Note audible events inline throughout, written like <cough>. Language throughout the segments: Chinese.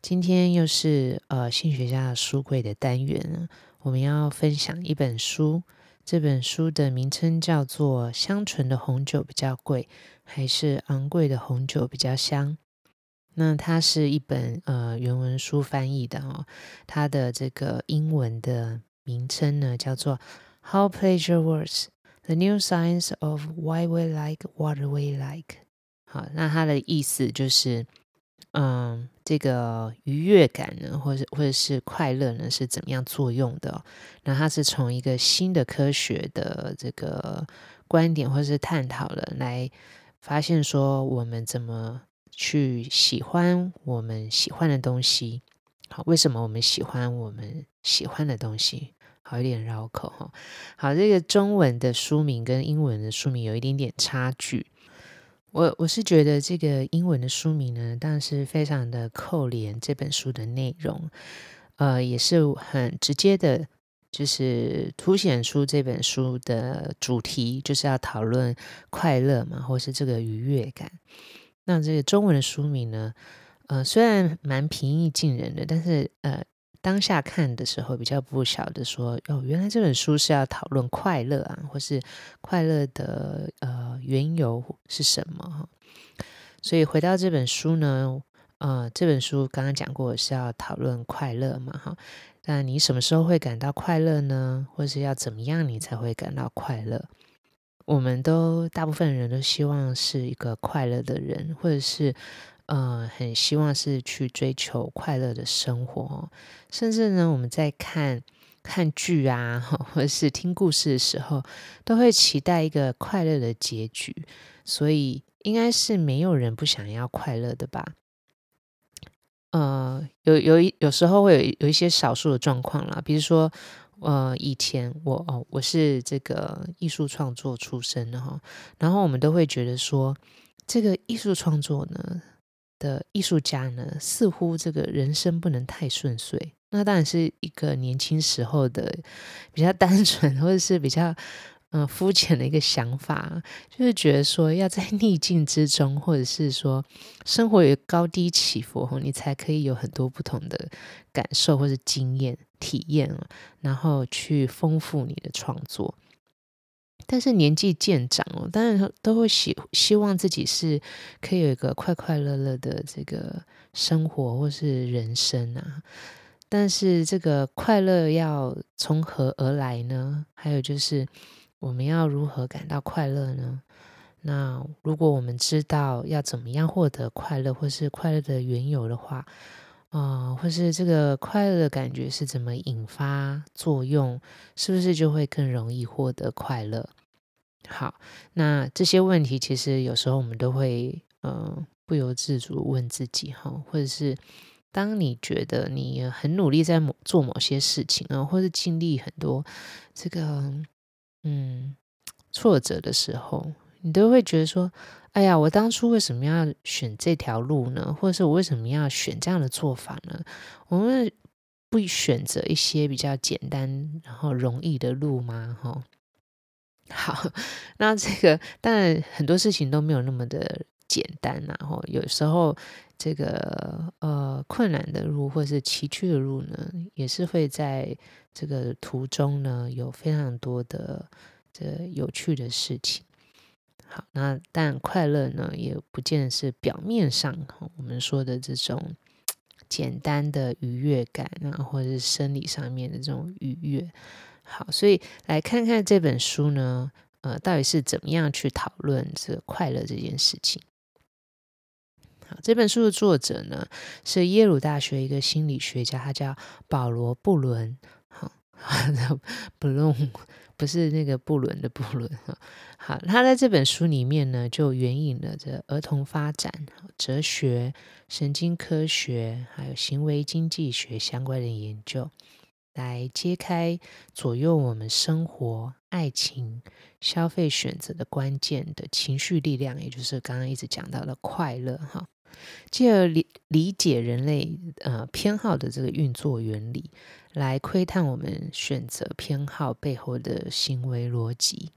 今天又是呃性学家的书柜的单元，我们要分享一本书。这本书的名称叫做《香醇的红酒比较贵，还是昂贵的红酒比较香》。那它是一本呃原文书翻译的哦，它的这个英文的名称呢叫做《How Pleasure Works: The New Science of Why We Like What We Like》。好，那它的意思就是。嗯，这个愉悦感呢，或者或者是快乐呢，是怎么样作用的？那它是从一个新的科学的这个观点，或者是探讨了，来发现说我们怎么去喜欢我们喜欢的东西。好，为什么我们喜欢我们喜欢的东西？好，有点绕口哈。好，这个中文的书名跟英文的书名有一点点差距。我我是觉得这个英文的书名呢，当然是非常的扣连这本书的内容，呃，也是很直接的，就是凸显出这本书的主题就是要讨论快乐嘛，或是这个愉悦感。那这个中文的书名呢，呃，虽然蛮平易近人的，但是呃。当下看的时候比较不晓得说哦，原来这本书是要讨论快乐啊，或是快乐的呃缘由是什么哈。所以回到这本书呢，呃，这本书刚刚讲过是要讨论快乐嘛哈。那你什么时候会感到快乐呢？或是要怎么样你才会感到快乐？我们都大部分人都希望是一个快乐的人，或者是。呃，很希望是去追求快乐的生活，甚至呢，我们在看看剧啊，或者是听故事的时候，都会期待一个快乐的结局。所以，应该是没有人不想要快乐的吧？呃，有有一有时候会有有一些少数的状况啦，比如说，呃，以前我哦，我是这个艺术创作出身的哈，然后我们都会觉得说，这个艺术创作呢。的艺术家呢，似乎这个人生不能太顺遂。那当然是一个年轻时候的比较单纯，或者是比较嗯、肤浅的一个想法，就是觉得说要在逆境之中，或者是说生活有高低起伏，你才可以有很多不同的感受或者经验体验，然后去丰富你的创作。但是年纪渐长哦，当然都会希希望自己是可以有一个快快乐乐的这个生活或是人生啊。但是这个快乐要从何而来呢？还有就是我们要如何感到快乐呢？那如果我们知道要怎么样获得快乐，或是快乐的缘由的话，啊、或是这个快乐的感觉是怎么引发作用，是不是就会更容易获得快乐？好，那这些问题其实有时候我们都会，嗯、不由自主问自己哈，或者是当你觉得你很努力在某做某些事情啊，或者经历很多这个嗯挫折的时候，你都会觉得说，哎呀，我当初为什么要选这条路呢？或者是我为什么要选这样的做法呢？我们不选择一些比较简单然后容易的路吗？哈。<laughs> 好，那这个当然很多事情都没有那么的简单，然后有时候这个呃困难的路或是崎岖的路呢，也是会在这个途中呢有非常多的这有趣的事情。好，那但快乐呢也不见得是表面上我们说的这种简单的愉悦感啊，或者是生理上面的这种愉悦。好，所以来看看这本书呢，呃，到底是怎么样去讨论这快乐这件事情。这本书的作者呢是耶鲁大学一个心理学家，他叫保罗·布伦。好，<laughs> 布伦不是那个布伦的布伦哈。好，他在这本书里面呢，就援引了这儿童发展、哲学、神经科学还有行为经济学相关的研究。来揭开左右我们生活、爱情、消费选择的关键的情绪力量，也就是刚刚一直讲到的快乐哈。进而理理解人类呃偏好的这个运作原理，来窥探我们选择偏好背后的行为逻辑。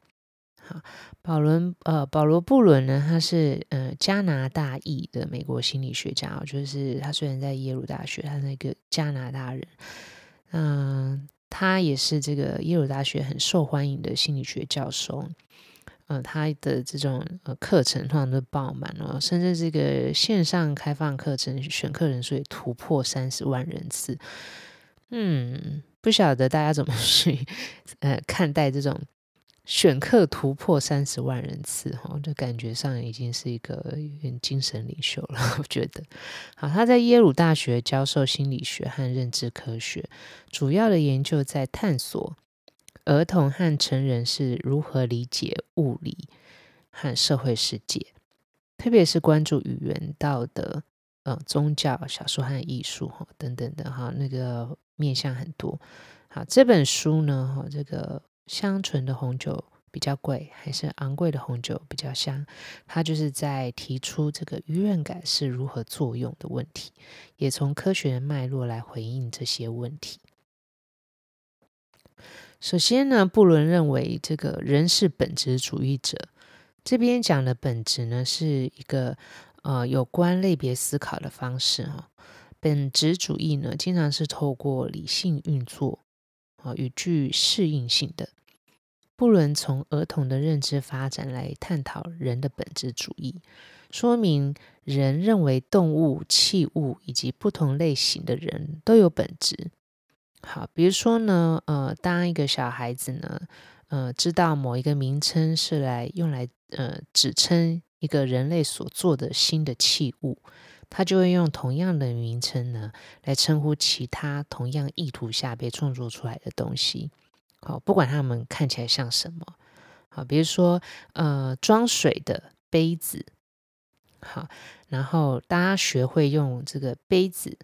好，保伦呃保罗布伦呢，他是呃加拿大裔的美国心理学家，就是他虽然在耶鲁大学，他是那个加拿大人，嗯、他也是这个耶鲁大学很受欢迎的心理学教授。呃，他的这种呃课程通常都爆满了，甚至这个线上开放课程选课人数也突破三十万人次。嗯，不晓得大家怎么 <laughs> 去呃看待这种选课突破三十万人次哈，就感觉上已经是一个精神领袖了。<laughs> 我觉得，好，他在耶鲁大学教授心理学和认知科学，主要的研究在探索。儿童和成人是如何理解物理和社会世界，特别是关注语言、道德、呃、宗教、小说和艺术哈等等的哈，那个面向很多。好，这本书呢，哈，这个香醇的红酒比较贵，还是昂贵的红酒比较香？它就是在提出这个愉悦感是如何作用的问题，也从科学的脉络来回应这些问题。首先呢，布伦认为这个人是本质主义者。这边讲的本质呢，是一个呃有关类别思考的方式哈。本质主义呢，经常是透过理性运作啊，与具适应性的。布伦从儿童的认知发展来探讨人的本质主义，说明人认为动物、器物以及不同类型的人都有本质。好，比如说呢，呃，当一个小孩子呢，呃，知道某一个名称是来用来呃指称一个人类所做的新的器物，他就会用同样的名称呢来称呼其他同样意图下被创作出来的东西。好，不管他们看起来像什么。好，比如说呃装水的杯子。好，然后大家学会用这个杯子。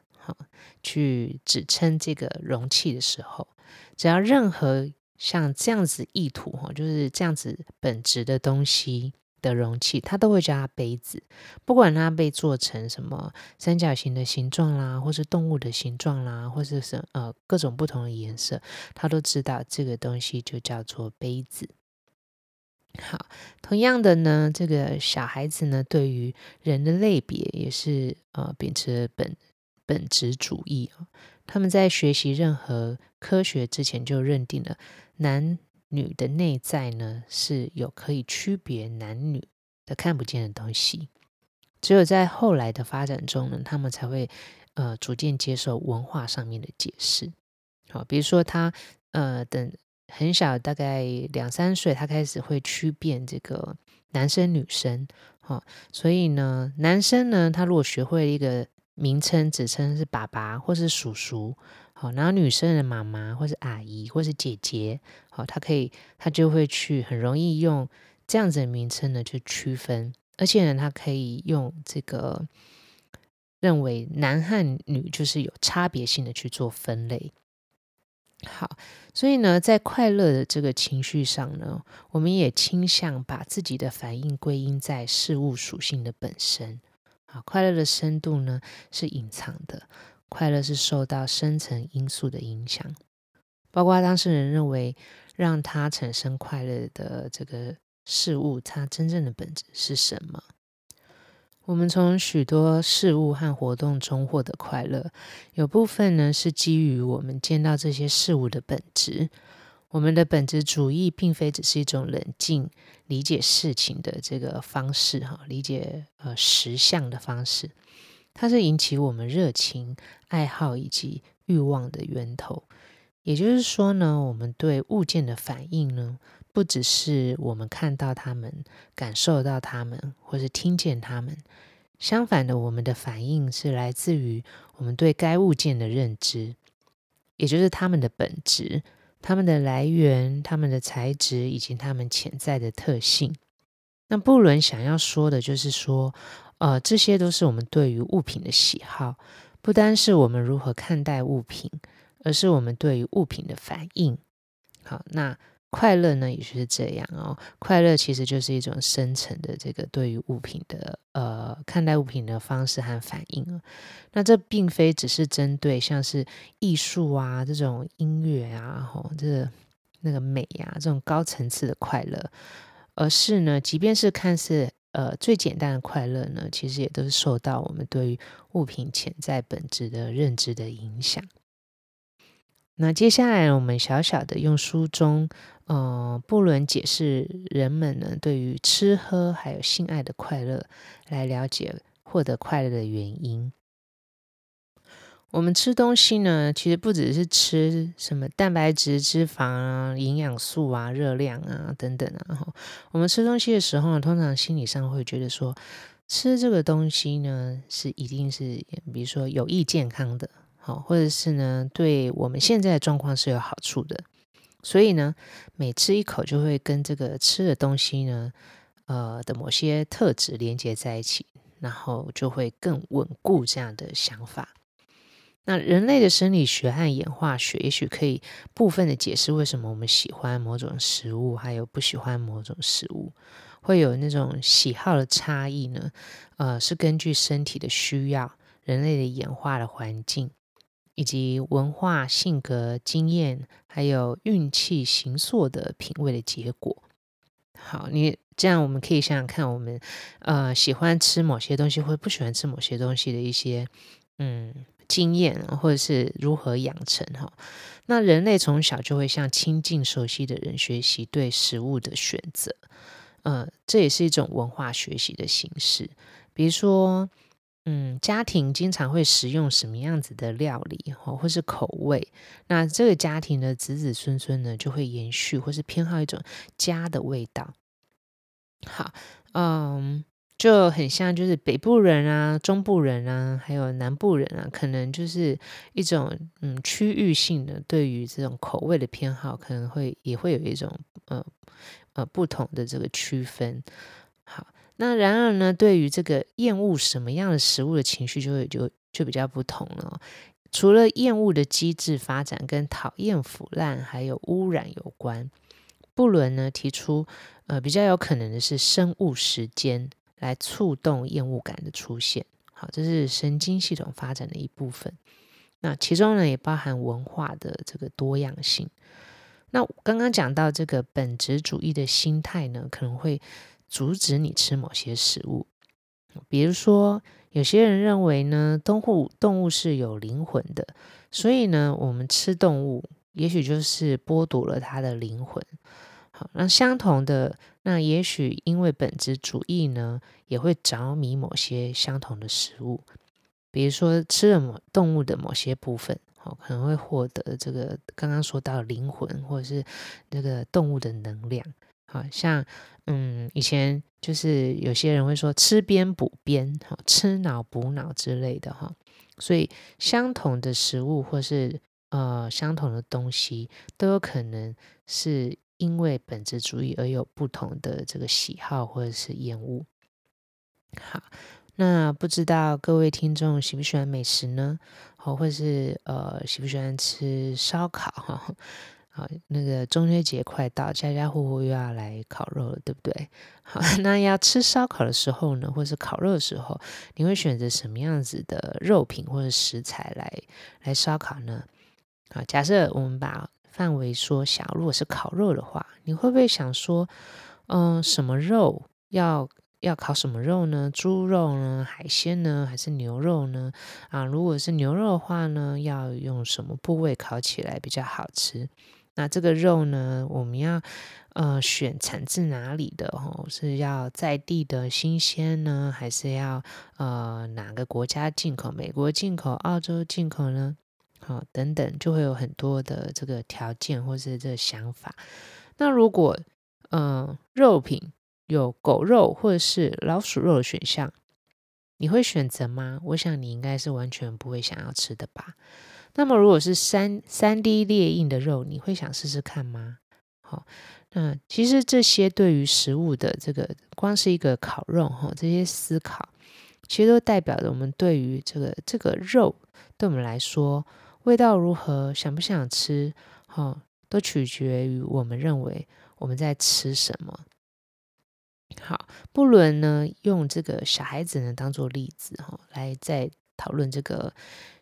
去指称这个容器的时候，只要任何像这样子意图哈，就是这样子本质的东西的容器，它都会叫它杯子。不管它被做成什么三角形的形状啦，或是动物的形状啦，或者是呃各种不同的颜色，它都知道这个东西就叫做杯子。好，同样的呢，这个小孩子呢，对于人的类别也是呃秉持本。本质主义啊，他们在学习任何科学之前就认定了男女的内在呢是有可以区别男女的看不见的东西。只有在后来的发展中呢，他们才会呃逐渐接受文化上面的解释。好，比如说他呃等很小，大概两三岁，他开始会区辨这个男生女生。好，所以呢，男生呢，他如果学会一个。名称指称是爸爸或是叔叔，好，然后女生的妈妈或是阿姨或是姐姐，好，他可以，他就会去很容易用这样子的名称呢去区分，而且呢，他可以用这个认为男和女就是有差别性的去做分类。好，所以呢，在快乐的这个情绪上呢，我们也倾向把自己的反应归因在事物属性的本身。快乐的深度呢是隐藏的，快乐是受到深层因素的影响，包括当事人认为让他产生快乐的这个事物，它真正的本质是什么？我们从许多事物和活动中获得快乐，有部分呢是基于我们见到这些事物的本质。我们的本质主义并非只是一种冷静理解事情的这个方式，哈，理解呃实相的方式，它是引起我们热情、爱好以及欲望的源头。也就是说呢，我们对物件的反应呢，不只是我们看到它们、感受到它们，或是听见它们。相反的，我们的反应是来自于我们对该物件的认知，也就是它们的本质。它们的来源、它们的材质以及它们潜在的特性。那布伦想要说的就是说，呃，这些都是我们对于物品的喜好，不单是我们如何看待物品，而是我们对于物品的反应。好，那快乐呢，也就是这样哦。快乐其实就是一种深层的这个对于物品的呃看待物品的方式和反应哦。那这并非只是针对像是艺术啊这种音乐啊，吼，这个那个美呀、啊、这种高层次的快乐，而是呢，即便是看似呃最简单的快乐呢，其实也都是受到我们对于物品潜在本质的认知的影响。那接下来，我们小小的用书中，呃，布伦解释人们呢对于吃喝还有性爱的快乐，来了解获得快乐的原因。我们吃东西呢，其实不只是吃什么蛋白质、脂肪啊、营养素啊、热量啊等等啊。我们吃东西的时候呢，通常心理上会觉得说，吃这个东西呢，是一定是，比如说有益健康的。好，或者是呢，对我们现在的状况是有好处的，所以呢，每吃一口就会跟这个吃的东西呢，呃的某些特质连接在一起，然后就会更稳固这样的想法。那人类的生理学和演化学也许可以部分的解释为什么我们喜欢某种食物，还有不喜欢某种食物，会有那种喜好的差异呢？呃，是根据身体的需要、人类的演化的环境。以及文化、性格、经验，还有运气、形塑的品味的结果。好，你这样我们可以想想看，我们呃喜欢吃某些东西，或不喜欢吃某些东西的一些嗯经验，或者是如何养成哈。那人类从小就会向亲近、熟悉的人学习对食物的选择，呃，这也是一种文化学习的形式，比如说。嗯，家庭经常会食用什么样子的料理，或或是口味？那这个家庭的子子孙孙呢，就会延续或是偏好一种家的味道。好，嗯，就很像就是北部人啊、中部人啊，还有南部人啊，可能就是一种嗯区域性的对于这种口味的偏好，可能会也会有一种呃呃不同的这个区分。好。那然而呢，对于这个厌恶什么样的食物的情绪就会就就比较不同了。除了厌恶的机制发展跟讨厌腐烂还有污染有关，布伦呢提出，呃，比较有可能的是生物时间来触动厌恶感的出现。好，这是神经系统发展的一部分。那其中呢也包含文化的这个多样性。那刚刚讲到这个本质主义的心态呢，可能会。阻止你吃某些食物，比如说，有些人认为呢，动物动物是有灵魂的，所以呢，我们吃动物，也许就是剥夺了它的灵魂。好，那相同的，那也许因为本质主义呢，也会着迷某些相同的食物，比如说吃了某动物的某些部分，好，可能会获得这个刚刚说到灵魂，或者是那个动物的能量。好像，嗯，以前就是有些人会说吃边补边，哈，吃脑补脑之类的，哈，所以相同的食物或是呃相同的东西，都有可能是因为本质主义而有不同的这个喜好或者是厌恶。好，那不知道各位听众喜不喜欢美食呢？好，或是呃喜不喜欢吃烧烤？哈。好，那个中秋节快到，家家户户又要来烤肉了，对不对？好，<laughs> 那要吃烧烤的时候呢，或是烤肉的时候，你会选择什么样子的肉品或者食材来来烧烤呢？好，假设我们把范围缩小，如果是烤肉的话，你会不会想说，嗯，什么肉要要烤什么肉呢？猪肉呢？海鲜呢？还是牛肉呢？啊，如果是牛肉的话呢，要用什么部位烤起来比较好吃？那这个肉呢，我们要呃选产自哪里的哦？是要在地的新鲜呢，还是要呃哪个国家进口？美国进口、澳洲进口呢？好、等等，就会有很多的这个条件或是这个想法。那如果呃肉品有狗肉或者是老鼠肉的选项，你会选择吗？我想你应该是完全不会想要吃的吧。那么，如果是三三 D 列印的肉，你会想试试看吗？好，那其实这些对于食物的这个，光是一个烤肉哈，这些思考，其实都代表着我们对于这个这个肉，对我们来说，味道如何，想不想吃，哈、哦，都取决于我们认为我们在吃什么。好，布伦呢用这个小孩子呢当做例子哈、哦，来再讨论这个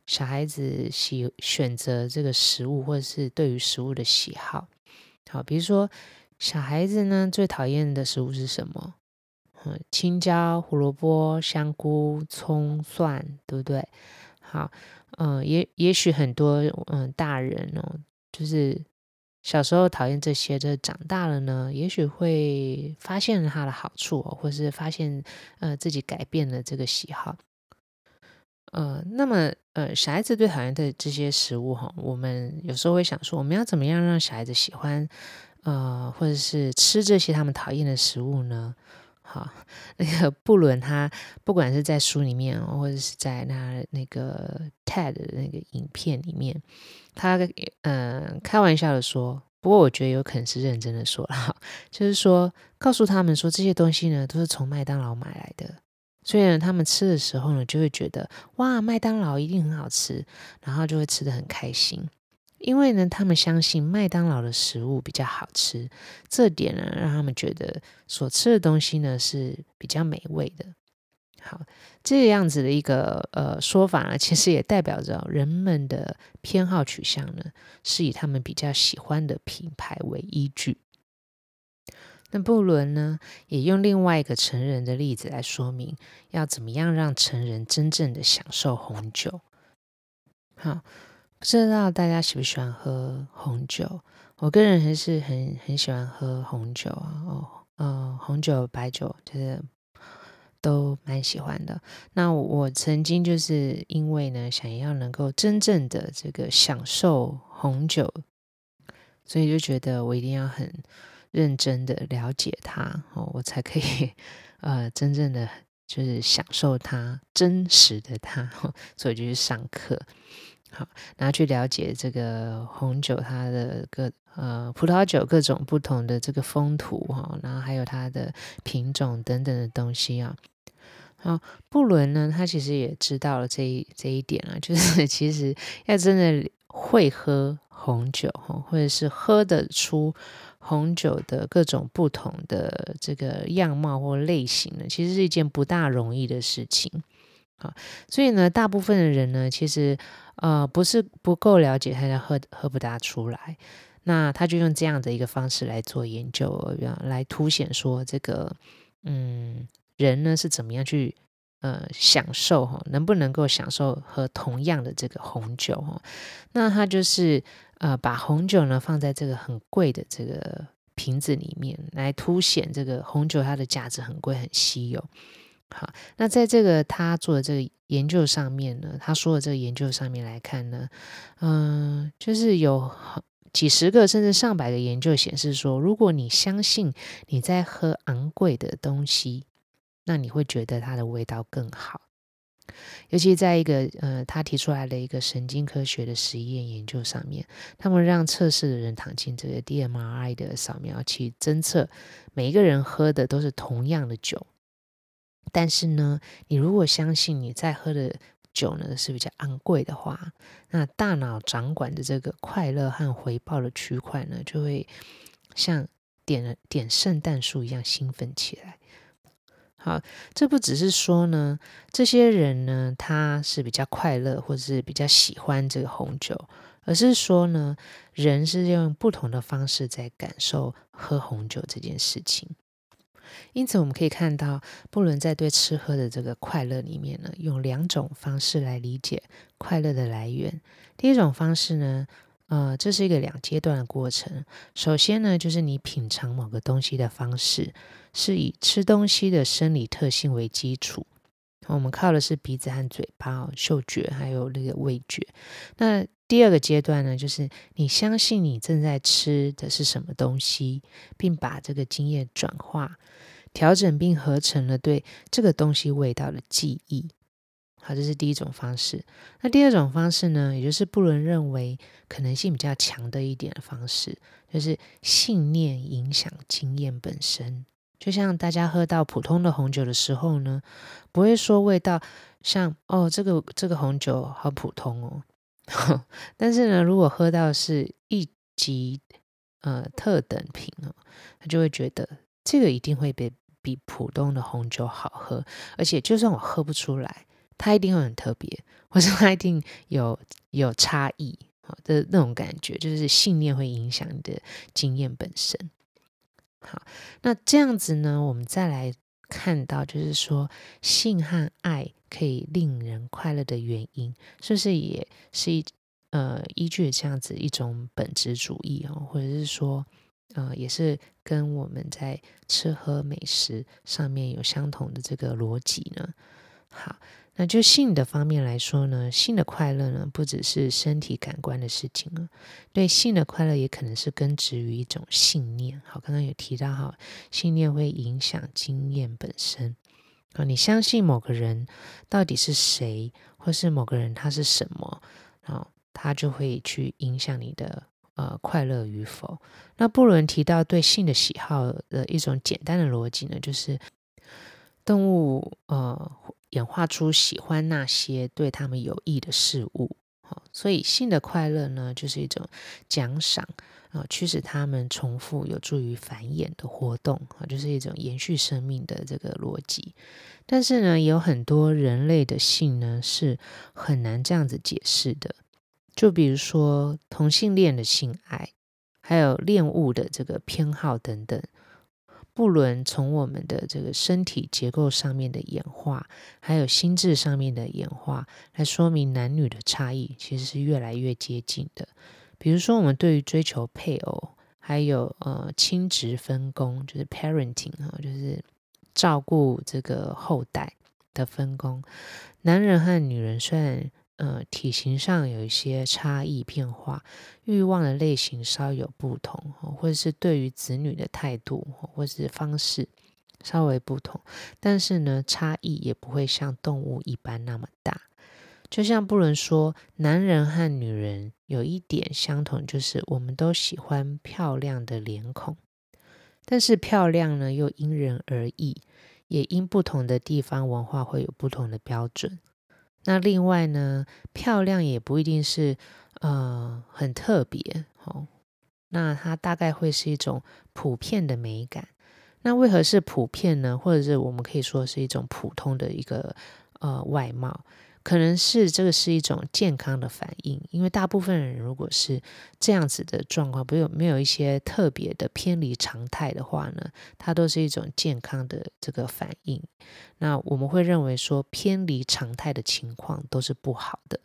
小孩子喜选择这个食物，或者是对于食物的喜好。好，比如说小孩子呢最讨厌的食物是什么？嗯，青椒、胡萝卜、香菇、葱、蒜，对不对？好，嗯，也也许很多嗯大人哦，就是。小时候讨厌这些，这长大了呢，也许会发现它的好处，或是发现呃自己改变了这个喜好。呃，那么呃，小孩子最讨厌的这些食物哈，我们有时候会想说，我们要怎么样让小孩子喜欢呃，或者是吃这些他们讨厌的食物呢？好，<laughs> 那个布伦他不管是在书里面，或者是在那那个 TED 的那个影片里面。他嗯开玩笑的说，不过我觉得有可能是认真的说了，就是说告诉他们说，这些东西呢都是从麦当劳买来的，所以呢他们吃的时候呢就会觉得哇麦当劳一定很好吃，然后就会吃得很开心，因为呢他们相信麦当劳的食物比较好吃，这点呢让他们觉得所吃的东西呢是比较美味的。好，这个样子的一个呃说法呢，其实也代表着人们的偏好取向呢，是以他们比较喜欢的品牌为依据。那布伦呢，也用另外一个成人的例子来说明，要怎么样让成人真正的享受红酒。好，不知道大家喜不喜欢喝红酒？我个人还是很很喜欢喝红酒啊，哦，呃，红酒、白酒就是。都蛮喜欢的。那我曾经就是因为呢，想要能够真正的这个享受红酒，所以就觉得我一定要很认真的了解它哦，我才可以呃真正的就是享受它真实的它。<laughs> 所以就去上课，好，然后去了解这个红酒它的各呃葡萄酒各种不同的这个风土哈，然后还有它的品种等等的东西啊。好，布伦呢，他其实也知道了这一这一点啊，<laughs> 就是其实要真的会喝红酒，或者是喝得出红酒的各种不同的这个样貌或类型呢，其实是一件不大容易的事情。啊，所以呢，大部分的人呢，其实呃不是不够了解，他就喝喝不大出来。那他就用这样的一个方式来做研究，来凸显说这个嗯。人呢是怎么样去呃享受哈？能不能够享受喝同样的这个红酒哈？那他就是呃把红酒呢放在这个很贵的这个瓶子里面，来凸显这个红酒它的价值很贵很稀有。好，那在这个他做的这个研究上面呢，他说的这个研究上面来看呢，嗯、就是有几十个甚至上百个研究显示说，如果你相信你在喝昂贵的东西。那你会觉得它的味道更好，尤其在一个呃，他提出来的一个神经科学的实验研究上面，他们让测试的人躺进这个 DMRI 的扫描器，侦测每一个人喝的都是同样的酒，但是呢，你如果相信你在喝的酒呢是比较昂贵的话，那大脑掌管的这个快乐和回报的区块呢，就会像点了点圣诞树一样兴奋起来。好，这不只是说呢，这些人呢，他是比较快乐，或者是比较喜欢这个红酒，而是说呢，人是用不同的方式在感受喝红酒这件事情。因此，我们可以看到，布伦在对吃喝的这个快乐里面呢，用两种方式来理解快乐的来源。第一种方式呢，呃，这是一个两阶段的过程。首先呢，就是你品尝某个东西的方式。是以吃东西的生理特性为基础，我们靠的是鼻子和嘴巴、嗅觉还有那个味觉。那第二个阶段呢，就是你相信你正在吃的是什么东西，并把这个经验转化、调整并合成了对这个东西味道的记忆。好，这是第一种方式。那第二种方式呢，也就是布伦认为可能性比较强的一点的方式，就是信念影响经验本身。就像大家喝到普通的红酒的时候呢，不会说味道像哦，这个这个红酒好普通哦，<laughs> 但是呢，如果喝到是一级呃特等品哦，他就会觉得这个一定会比比普通的红酒好喝，而且就算我喝不出来，它一定会很特别，或者它一定有有差异好的那种感觉，就是信念会影响你的经验本身。好，那这样子呢，我们再来看到，就是说性和爱可以令人快乐的原因，是不是也是一呃依据这样子一种本质主义哦，或者是说呃也是跟我们在吃喝美食上面有相同的这个逻辑呢？好。那就性的方面来说呢，性的快乐呢，不只是身体感官的事情啊。对性的快乐，也可能是根植于一种信念。好，刚刚有提到哈，信念会影响经验本身啊。你相信某个人到底是谁，或是某个人他是什么，然后他就会去影响你的呃快乐与否。那布伦提到对性的喜好的一种简单的逻辑呢，就是动物呃。演化出喜欢那些对他们有益的事物，好，所以性的快乐呢，就是一种奖赏啊，驱使他们重复有助于繁衍的活动啊，就是一种延续生命的这个逻辑。但是呢，有很多人类的性呢是很难这样子解释的，就比如说同性恋的性爱，还有恋物的这个偏好等等。不伦从我们的这个身体结构上面的演化，还有心智上面的演化，来说明男女的差异其实是越来越接近的。比如说，我们对于追求配偶，还有呃亲职分工，就是 parenting 哈，就是照顾这个后代的分工，男人和女人虽然。呃，体型上有一些差异变化，欲望的类型稍有不同，或者是对于子女的态度或者是方式稍微不同，但是呢，差异也不会像动物一般那么大。就像布伦说，男人和女人有一点相同，就是我们都喜欢漂亮的脸孔，但是漂亮呢又因人而异，也因不同的地方文化会有不同的标准。那另外呢，漂亮也不一定是呃很特别哦。那它大概会是一种普遍的美感。那为何是普遍呢？或者是我们可以说是一种普通的一个呃外貌？可能是这个是一种健康的反应，因为大部分人如果是这样子的状况，没有没有一些特别的偏离常态的话呢，它都是一种健康的这个反应。那我们会认为说偏离常态的情况都是不好的。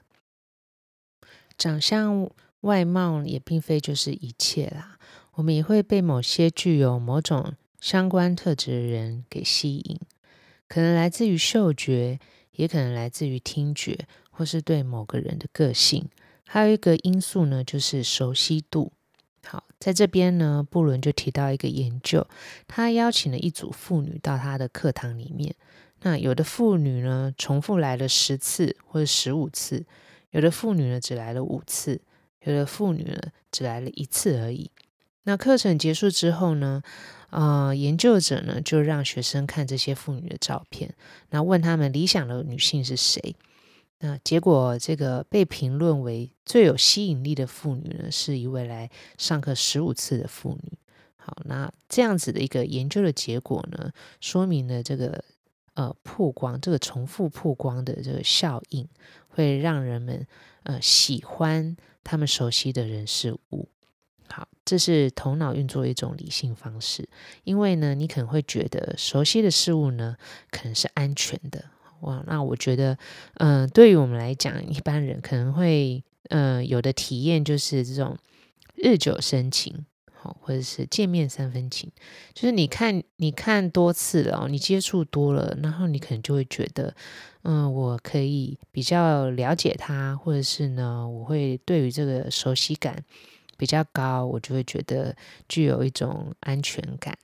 长相外貌也并非就是一切啦，我们也会被某些具有某种相关特质的人给吸引，可能来自于嗅觉。也可能来自于听觉，或是对某个人的个性。还有一个因素呢，就是熟悉度。好，在这边呢，布伦就提到一个研究，他邀请了一组妇女到他的课堂里面。那有的妇女呢，重复来了十次或者十五次；有的妇女呢，只来了五次；有的妇女呢，只来了一次而已。那课程结束之后呢，呃，研究者呢就让学生看这些妇女的照片，那问他们理想的女性是谁？那结果这个被评论为最有吸引力的妇女呢，是一位来上课十五次的妇女。好，那这样子的一个研究的结果呢，说明了这个呃曝光，这个重复曝光的这个效应，会让人们呃喜欢他们熟悉的人事物。好，这是头脑运作一种理性方式，因为呢，你可能会觉得熟悉的事物呢，可能是安全的。哇，那我觉得，嗯、对于我们来讲，一般人可能会，嗯、有的体验就是这种日久生情，或者是见面三分情，就是你看，你看多次了，你接触多了，然后你可能就会觉得，嗯、我可以比较了解他，或者是呢，我会对于这个熟悉感。比较高，我就会觉得具有一种安全感。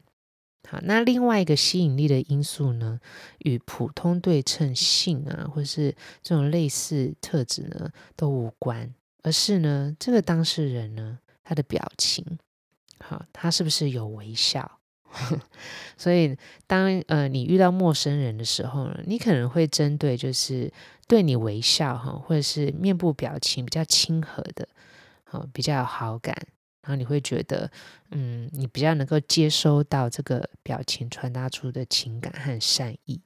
好，那另外一个吸引力的因素呢，与普通对称性啊，或是这种类似特质呢，都无关，而是呢，这个当事人呢，他的表情，好，他是不是有微笑？<laughs> 所以当呃你遇到陌生人的时候呢，你可能会针对就是对你微笑哈，或者是面部表情比较亲和的，好比较有好感，然后你会觉得嗯，你比较能够接收到这个表情传达出的情感和善意。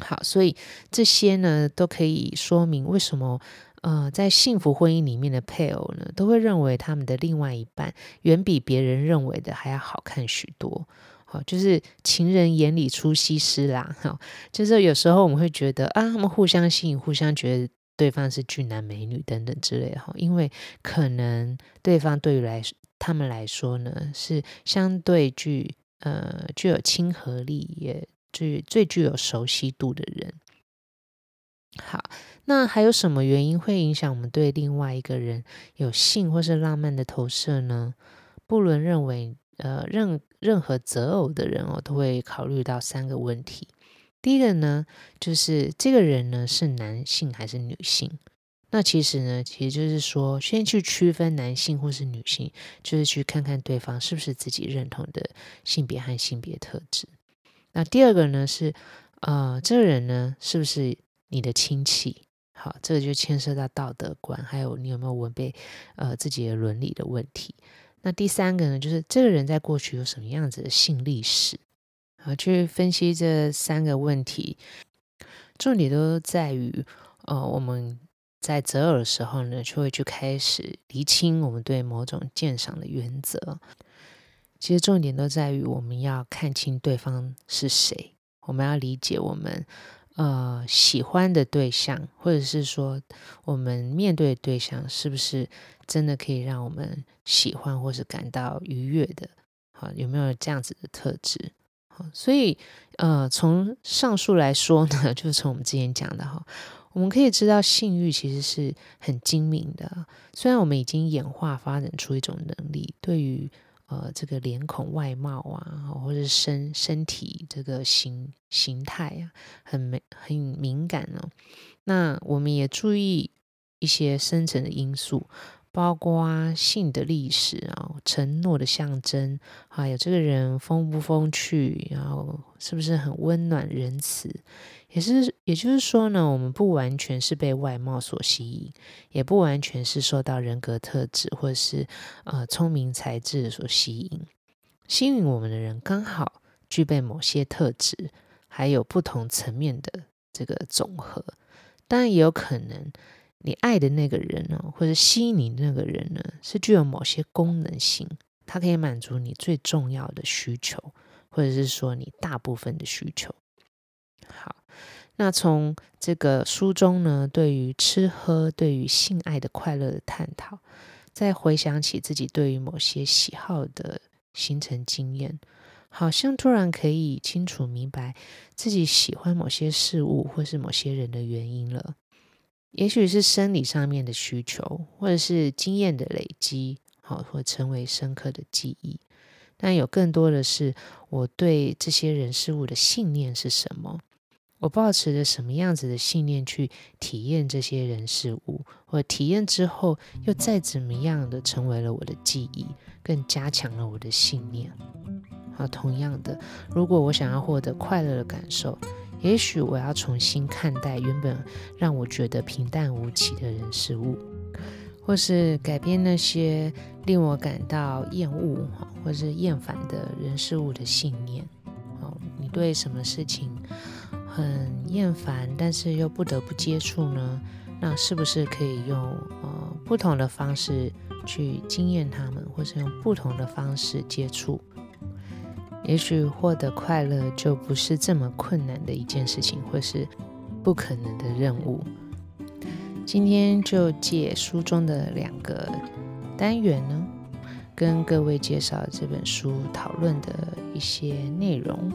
好，所以这些呢都可以说明为什么。呃，在幸福婚姻里面的配偶呢，都会认为他们的另外一半远比别人认为的还要好看许多。好，就是情人眼里出西施啦。哈，就是有时候我们会觉得啊，他们互相吸引，互相觉得对方是俊男美女等等之类。哈，因为可能对方对于来他们来说呢，是相对具呃具有亲和力，也具最具有熟悉度的人。好，那还有什么原因会影响我们对另外一个人有性或是浪漫的投射呢？布伦认为，呃，任任何择偶的人哦，都会考虑到三个问题。第一个呢，就是这个人呢是男性还是女性？那其实呢，其实就是说，先去区分男性或是女性，就是去看看对方是不是自己认同的性别和性别特质。那第二个呢是，呃，这个人呢是不是？你的亲戚，好，这个就牵涉到道德观，还有你有没有违背呃自己的伦理的问题。那第三个呢，就是这个人在过去有什么样子的性历史，好，去分析这三个问题，重点都在于，呃，我们在择偶的时候呢，就会去开始厘清我们对某种鉴赏的原则。其实重点都在于我们要看清对方是谁，我们要理解我们。呃，喜欢的对象，或者是说我们面对的对象，是不是真的可以让我们喜欢或是感到愉悦的？好，有没有这样子的特质？所以呃，从上述来说呢，<laughs> 就是从我们之前讲的哈，我们可以知道性欲其实是很精明的。虽然我们已经演化发展出一种能力，对于呃，这个脸孔外貌啊，或者是身身体这个形形态啊，很敏很敏感哦。那我们也注意一些深层的因素，包括性的历史啊，承诺的象征，还有这个人风不风趣，然后是不是很温暖仁慈。也是，也就是说呢，我们不完全是被外貌所吸引，也不完全是受到人格特质或是呃聪明才智所吸引。吸引我们的人刚好具备某些特质，还有不同层面的这个总和。当然，也有可能你爱的那个人呢，或者吸引你的那个人呢，是具有某些功能性，它可以满足你最重要的需求，或者是说你大部分的需求。好。那从这个书中呢，对于吃喝、对于性爱的快乐的探讨，再回想起自己对于某些喜好的形成经验，好像突然可以清楚明白自己喜欢某些事物或是某些人的原因了。也许是生理上面的需求，或者是经验的累积，好，或成为深刻的记忆。但有更多的是我对这些人事物的信念是什么？我抱持着什么样子的信念去体验这些人事物，或体验之后又再怎么样的成为了我的记忆，更加强了我的信念。好，同样的，如果我想要获得快乐的感受，也许我要重新看待原本让我觉得平淡无奇的人事物，或是改变那些令我感到厌恶或是厌烦的人事物的信念。哦，你对什么事情很厌烦，但是又不得不接触呢？那是不是可以用呃不同的方式去经验他们，或是用不同的方式接触？也许获得快乐就不是这么困难的一件事情，或是不可能的任务。今天就借书中的两个单元呢，跟各位介绍这本书讨论的一些内容。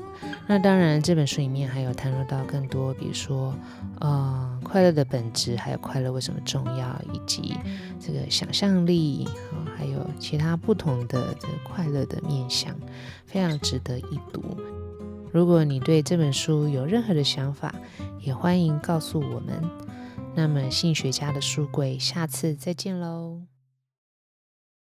那当然，这本书里面还有谈论到更多，比如说，呃，快乐的本质，还有快乐为什么重要，以及这个想象力，啊，还有其他不同的这个快乐的面向，非常值得一读。如果你对这本书有任何的想法，也欢迎告诉我们。那么，性学家的书柜，下次再见喽。